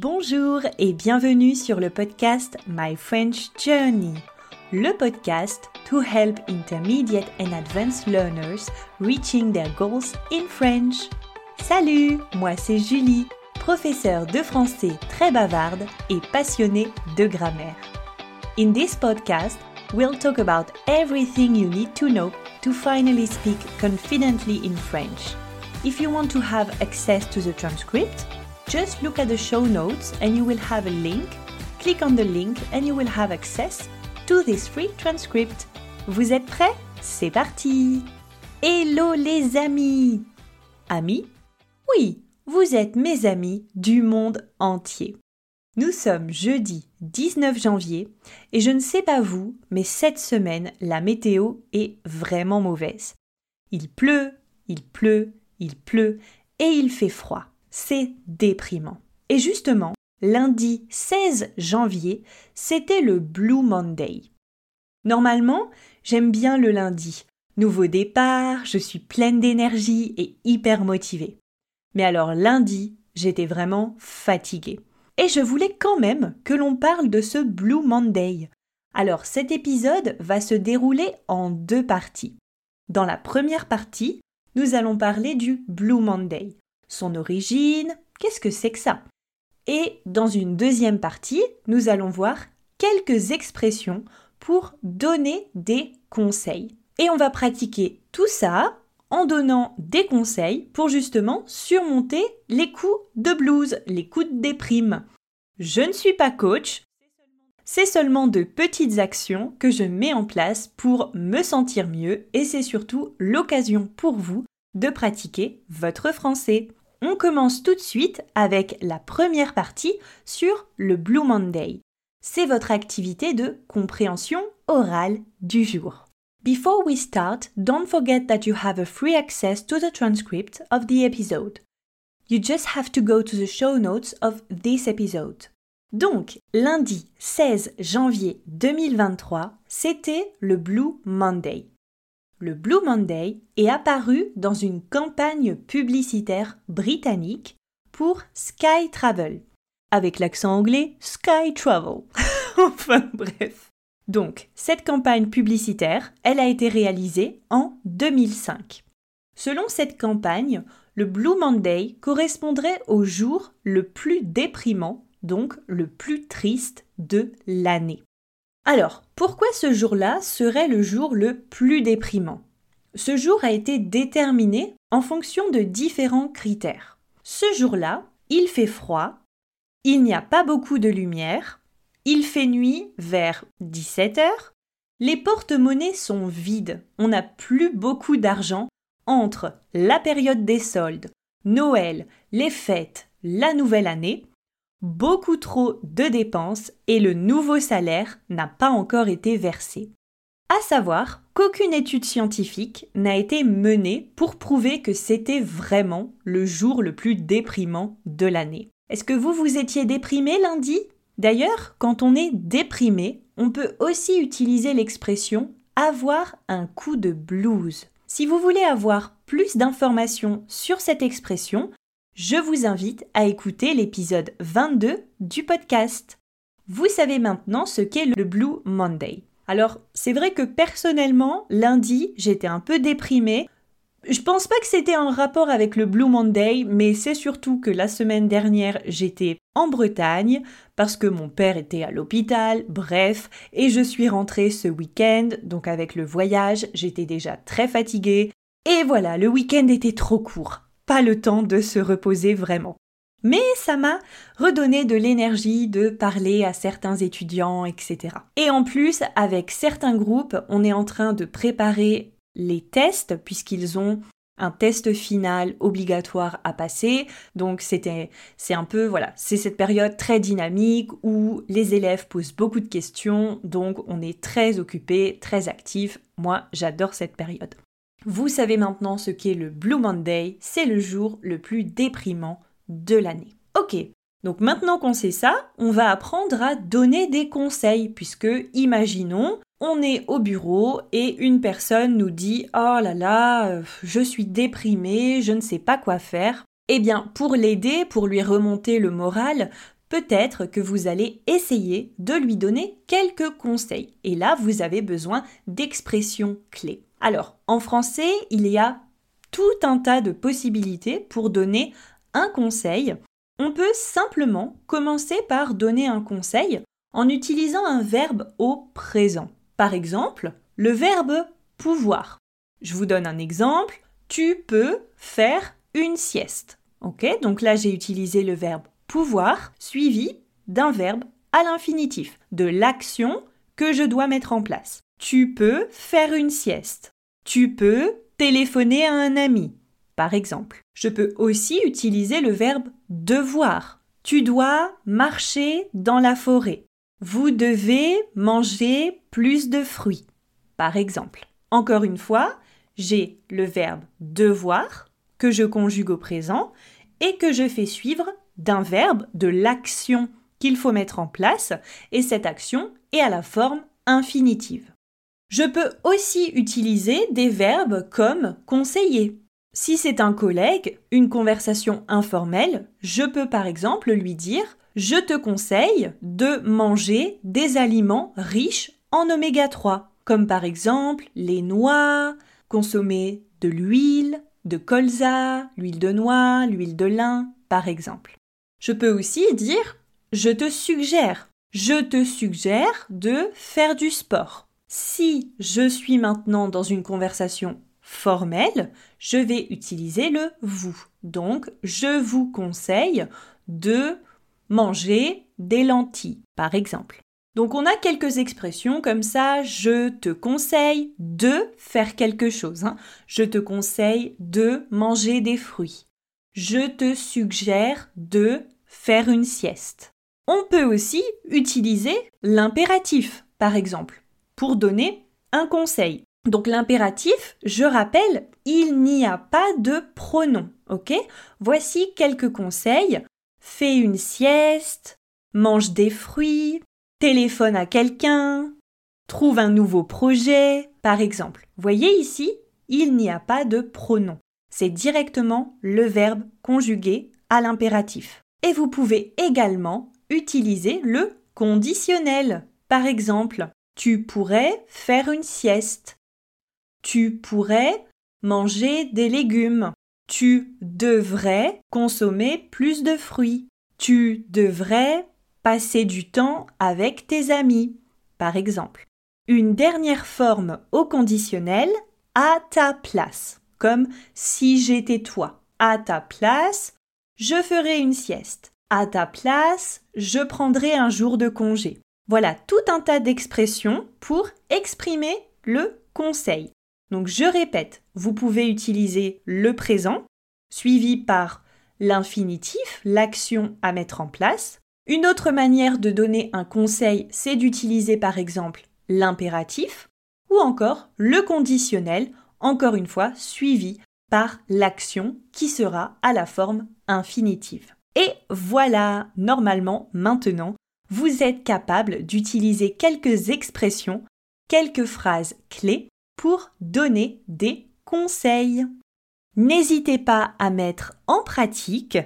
Bonjour et bienvenue sur le podcast My French Journey, le podcast to help intermediate and advanced learners reaching their goals in French. Salut, moi c'est Julie, professeure de français très bavarde et passionnée de grammaire. In this podcast, we'll talk about everything you need to know to finally speak confidently in French. If you want to have access to the transcript, just look at the show notes and you will have a link. Click on the link and you will have access to this free transcript. Vous êtes prêts? C'est parti Hello les amis Amis? Oui, vous êtes mes amis du monde entier. Nous sommes jeudi 19 janvier et je ne sais pas vous, mais cette semaine, la météo est vraiment mauvaise. Il pleut, il pleut, il pleut et il fait froid c'est déprimant. Et justement, lundi 16 janvier, c'était le Blue Monday. Normalement, j'aime bien le lundi. Nouveau départ, je suis pleine d'énergie et hyper motivée. Mais alors lundi, j'étais vraiment fatiguée. Et je voulais quand même que l'on parle de ce Blue Monday. Alors cet épisode va se dérouler en deux parties. Dans la première partie, nous allons parler du Blue Monday son origine, qu'est-ce que c'est que ça? Et dans une deuxième partie, nous allons voir quelques expressions pour donner des conseils. Et on va pratiquer tout ça en donnant des conseils pour justement surmonter les coups de blues, les coups de déprime. Je ne suis pas coach, c'est seulement de petites actions que je mets en place pour me sentir mieux et c'est surtout l'occasion pour vous de pratiquer votre français. On commence tout de suite avec la première partie sur le Blue Monday. C'est votre activité de compréhension orale du jour. Before we start, don't forget that you have a free access to the transcript of the episode. You just have to go to the show notes of this episode. Donc, lundi 16 janvier 2023, c'était le Blue Monday le Blue Monday est apparu dans une campagne publicitaire britannique pour Sky Travel. Avec l'accent anglais, Sky Travel. enfin bref. Donc, cette campagne publicitaire, elle a été réalisée en 2005. Selon cette campagne, le Blue Monday correspondrait au jour le plus déprimant, donc le plus triste de l'année. Alors, pourquoi ce jour-là serait le jour le plus déprimant? Ce jour a été déterminé en fonction de différents critères. Ce jour-là, il fait froid, il n'y a pas beaucoup de lumière, il fait nuit vers 17 heures, les porte-monnaies sont vides, on n'a plus beaucoup d'argent entre la période des soldes, Noël, les fêtes, la nouvelle année, beaucoup trop de dépenses et le nouveau salaire n'a pas encore été versé. À savoir qu'aucune étude scientifique n'a été menée pour prouver que c'était vraiment le jour le plus déprimant de l'année. Est-ce que vous vous étiez déprimé lundi? D'ailleurs, quand on est déprimé, on peut aussi utiliser l'expression avoir un coup de blues. Si vous voulez avoir plus d'informations sur cette expression, je vous invite à écouter l'épisode 22 du podcast. Vous savez maintenant ce qu'est le Blue Monday. Alors, c'est vrai que personnellement, lundi, j'étais un peu déprimée. Je pense pas que c'était en rapport avec le Blue Monday, mais c'est surtout que la semaine dernière, j'étais en Bretagne parce que mon père était à l'hôpital, bref, et je suis rentrée ce week-end, donc avec le voyage, j'étais déjà très fatiguée. Et voilà, le week-end était trop court pas le temps de se reposer vraiment. Mais ça m'a redonné de l'énergie de parler à certains étudiants, etc. Et en plus, avec certains groupes, on est en train de préparer les tests puisqu'ils ont un test final obligatoire à passer. Donc c'était c'est un peu voilà, c'est cette période très dynamique où les élèves posent beaucoup de questions, donc on est très occupé, très actif. Moi, j'adore cette période. Vous savez maintenant ce qu'est le Blue Monday, c'est le jour le plus déprimant de l'année. Ok, donc maintenant qu'on sait ça, on va apprendre à donner des conseils, puisque imaginons, on est au bureau et une personne nous dit Oh là là, euh, je suis déprimée, je ne sais pas quoi faire. Eh bien, pour l'aider, pour lui remonter le moral, peut-être que vous allez essayer de lui donner quelques conseils. Et là, vous avez besoin d'expressions clés. Alors, en français, il y a tout un tas de possibilités pour donner un conseil. On peut simplement commencer par donner un conseil en utilisant un verbe au présent. Par exemple, le verbe pouvoir. Je vous donne un exemple. Tu peux faire une sieste. Ok, donc là j'ai utilisé le verbe pouvoir suivi d'un verbe à l'infinitif, de l'action que je dois mettre en place. Tu peux faire une sieste. Tu peux téléphoner à un ami, par exemple. Je peux aussi utiliser le verbe devoir. Tu dois marcher dans la forêt. Vous devez manger plus de fruits, par exemple. Encore une fois, j'ai le verbe devoir que je conjugue au présent et que je fais suivre d'un verbe, de l'action qu'il faut mettre en place, et cette action est à la forme infinitive. Je peux aussi utiliser des verbes comme conseiller. Si c'est un collègue, une conversation informelle, je peux par exemple lui dire Je te conseille de manger des aliments riches en oméga 3, comme par exemple les noix, consommer de l'huile, de colza, l'huile de noix, l'huile de lin, par exemple. Je peux aussi dire je te suggère. Je te suggère de faire du sport. Si je suis maintenant dans une conversation formelle, je vais utiliser le vous. Donc, je vous conseille de manger des lentilles, par exemple. Donc, on a quelques expressions comme ça. Je te conseille de faire quelque chose. Hein. Je te conseille de manger des fruits. Je te suggère de faire une sieste. On peut aussi utiliser l'impératif, par exemple, pour donner un conseil. Donc l'impératif, je rappelle, il n'y a pas de pronom, ok? Voici quelques conseils. Fais une sieste, mange des fruits, téléphone à quelqu'un, trouve un nouveau projet, par exemple. Voyez ici, il n'y a pas de pronom. C'est directement le verbe conjugué à l'impératif. Et vous pouvez également utiliser le conditionnel. Par exemple, tu pourrais faire une sieste. Tu pourrais manger des légumes. Tu devrais consommer plus de fruits. Tu devrais passer du temps avec tes amis, par exemple. Une dernière forme au conditionnel à ta place, comme si j'étais toi. À ta place, je ferai une sieste. À ta place, je prendrai un jour de congé. Voilà tout un tas d'expressions pour exprimer le conseil. Donc je répète, vous pouvez utiliser le présent, suivi par l'infinitif, l'action à mettre en place. Une autre manière de donner un conseil, c'est d'utiliser par exemple l'impératif ou encore le conditionnel, encore une fois suivi par l'action qui sera à la forme infinitive. Et voilà, normalement, maintenant, vous êtes capable d'utiliser quelques expressions, quelques phrases clés pour donner des conseils. N'hésitez pas à mettre en pratique,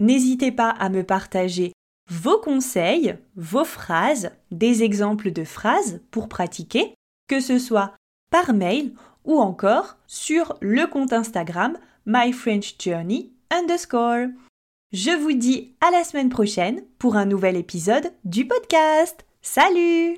n'hésitez pas à me partager vos conseils, vos phrases, des exemples de phrases pour pratiquer, que ce soit par mail ou encore sur le compte Instagram My French Journey underscore. Je vous dis à la semaine prochaine pour un nouvel épisode du podcast. Salut